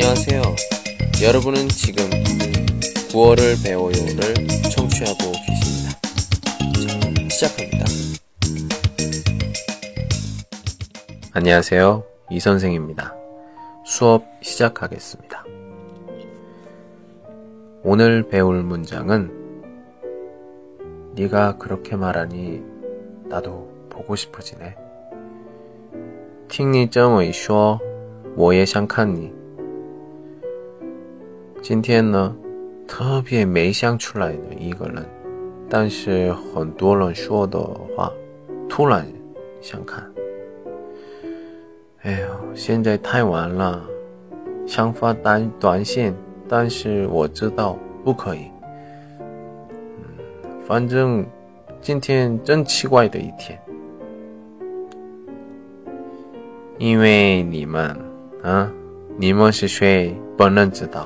안녕하세요. 여러분은 지금 9월을 배워요를 청취하고 계십니다. 자, 시작합니다. 안녕하세요. 이 선생입니다. 수업 시작하겠습니다. 오늘 배울 문장은 네가 그렇게 말하니 나도 보고 싶어지네. 听你这么一说，我也想看你。 今天呢，特别没想出来的一个人，但是很多人说的话，突然想看。哎呦，现在太晚了，想发短短信，但是我知道不可以。嗯，反正今天真奇怪的一天。因为你们啊，你们是谁？本人知道。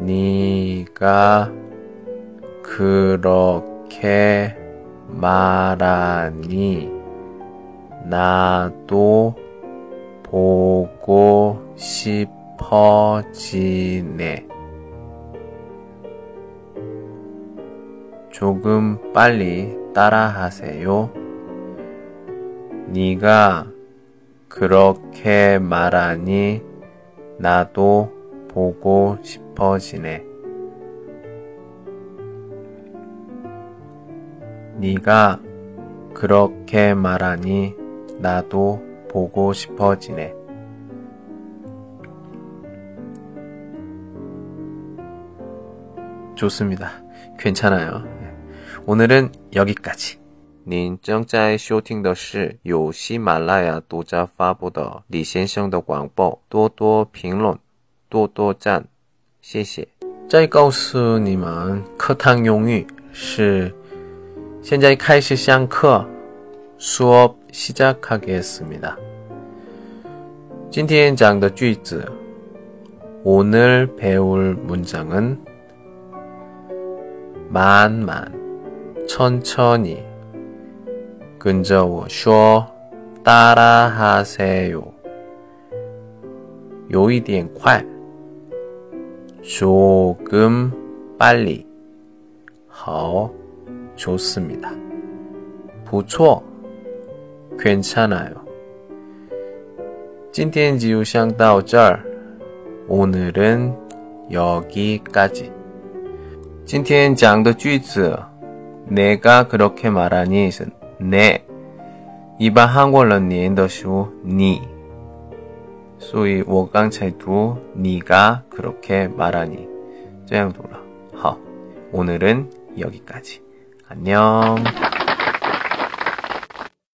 네가 그렇게 말하니 나도 보고 싶어지네. 조금 빨리 따라하세요. 네가 그렇게 말하니 나도 보고 싶어지네. 네가 그렇게 말하니 나도 보고 싶어지네. 좋습니다. 괜찮아요. 오늘은 여기까지. 您正在收听的是由喜马拉雅独家发布的李先生的广播，多多评论， 多多赞，谢谢。再告诉你们，课堂用语是现在开始上课，수업시작하겠습니다今天讲的句子，오늘배울문장은만만천천히跟着我说，따라하세 요。 有一点快， 조금빨 리。 好，좋습니 다。 不错，괜찮아 요。 今天就先到这儿。오늘은여기까 지。 今天讲的句子，내가그렇게말하니是。네. 일반 한국어는念的是 니. 所以我刚才读네가 그렇게 말하니 这样读了. 好, 오늘은 여기까지. 안녕.